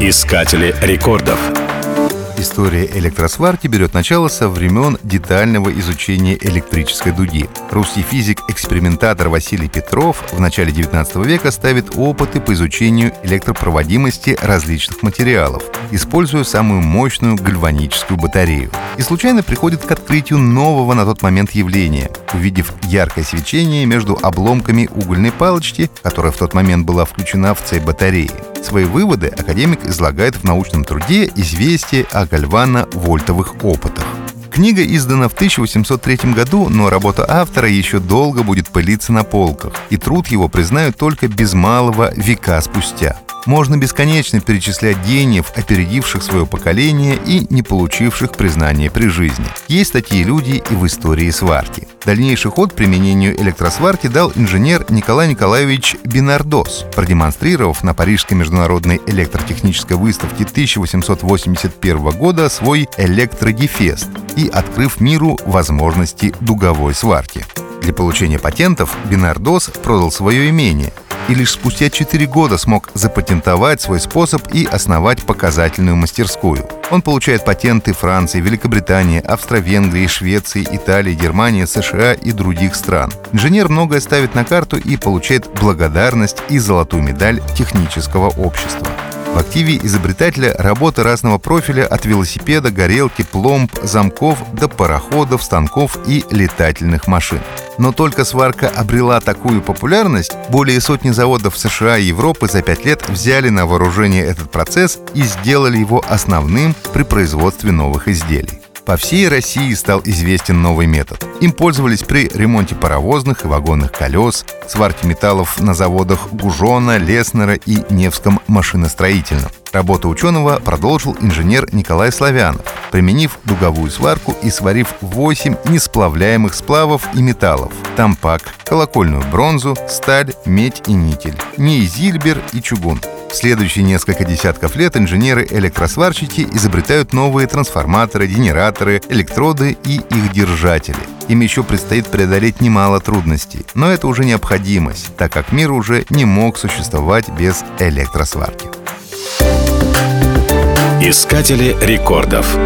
Искатели рекордов. История электросварки берет начало со времен детального изучения электрической дуги. Русский физик-экспериментатор Василий Петров в начале 19 века ставит опыты по изучению электропроводимости различных материалов, используя самую мощную гальваническую батарею. И случайно приходит к открытию нового на тот момент явления, увидев яркое свечение между обломками угольной палочки, которая в тот момент была включена в цепь батареи. Свои выводы академик излагает в научном труде «Известие о гальвано-вольтовых опытах». Книга издана в 1803 году, но работа автора еще долго будет пылиться на полках, и труд его признают только без малого века спустя. Можно бесконечно перечислять гениев, опередивших свое поколение и не получивших признания при жизни. Есть такие люди и в истории сварки. Дальнейший ход применению электросварки дал инженер Николай Николаевич Бинардос, продемонстрировав на Парижской международной электротехнической выставке 1881 года свой электрогефест и открыв миру возможности дуговой сварки. Для получения патентов Бинардос продал свое имение – и лишь спустя 4 года смог запатентовать свой способ и основать показательную мастерскую. Он получает патенты Франции, Великобритании, Австро-Венгрии, Швеции, Италии, Германии, США и других стран. Инженер многое ставит на карту и получает благодарность и золотую медаль технического общества. В активе изобретателя работы разного профиля от велосипеда, горелки, пломб, замков до пароходов, станков и летательных машин. Но только сварка обрела такую популярность, более сотни заводов США и Европы за пять лет взяли на вооружение этот процесс и сделали его основным при производстве новых изделий. По всей России стал известен новый метод. Им пользовались при ремонте паровозных и вагонных колес, сварке металлов на заводах Гужона, Леснера и Невском машиностроительном. Работу ученого продолжил инженер Николай Славянов, применив дуговую сварку и сварив 8 несплавляемых сплавов и металлов – тампак, колокольную бронзу, сталь, медь и никель, неизильбер и чугун – в следующие несколько десятков лет инженеры-электросварщики изобретают новые трансформаторы, генераторы, электроды и их держатели. Им еще предстоит преодолеть немало трудностей, но это уже необходимость, так как мир уже не мог существовать без электросварки. Искатели рекордов.